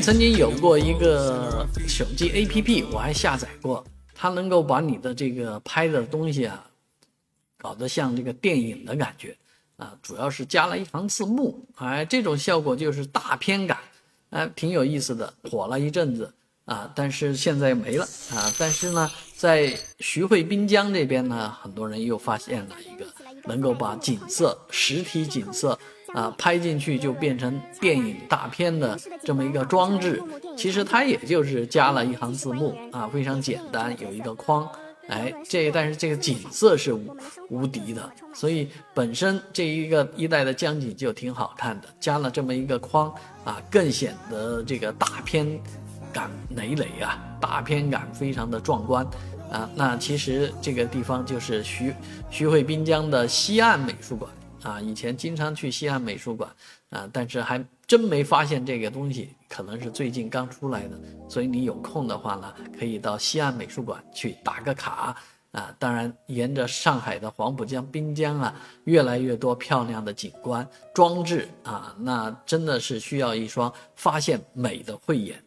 曾经有过一个手机 APP，我还下载过，它能够把你的这个拍的东西啊，搞得像这个电影的感觉啊，主要是加了一行字幕，哎，这种效果就是大片感，哎，挺有意思的，火了一阵子啊，但是现在没了啊。但是呢，在徐汇滨江这边呢，很多人又发现了一个能够把景色、实体景色。啊，拍进去就变成电影大片的这么一个装置，其实它也就是加了一行字幕啊，非常简单，有一个框，哎，这但是这个景色是无无敌的，所以本身这一个一代的江景就挺好看的，加了这么一个框啊，更显得这个大片感累累啊，大片感非常的壮观啊。那其实这个地方就是徐徐汇滨江的西岸美术馆。啊，以前经常去西安美术馆，啊，但是还真没发现这个东西，可能是最近刚出来的。所以你有空的话呢，可以到西安美术馆去打个卡，啊，当然沿着上海的黄浦江、滨江啊，越来越多漂亮的景观装置啊，那真的是需要一双发现美的慧眼。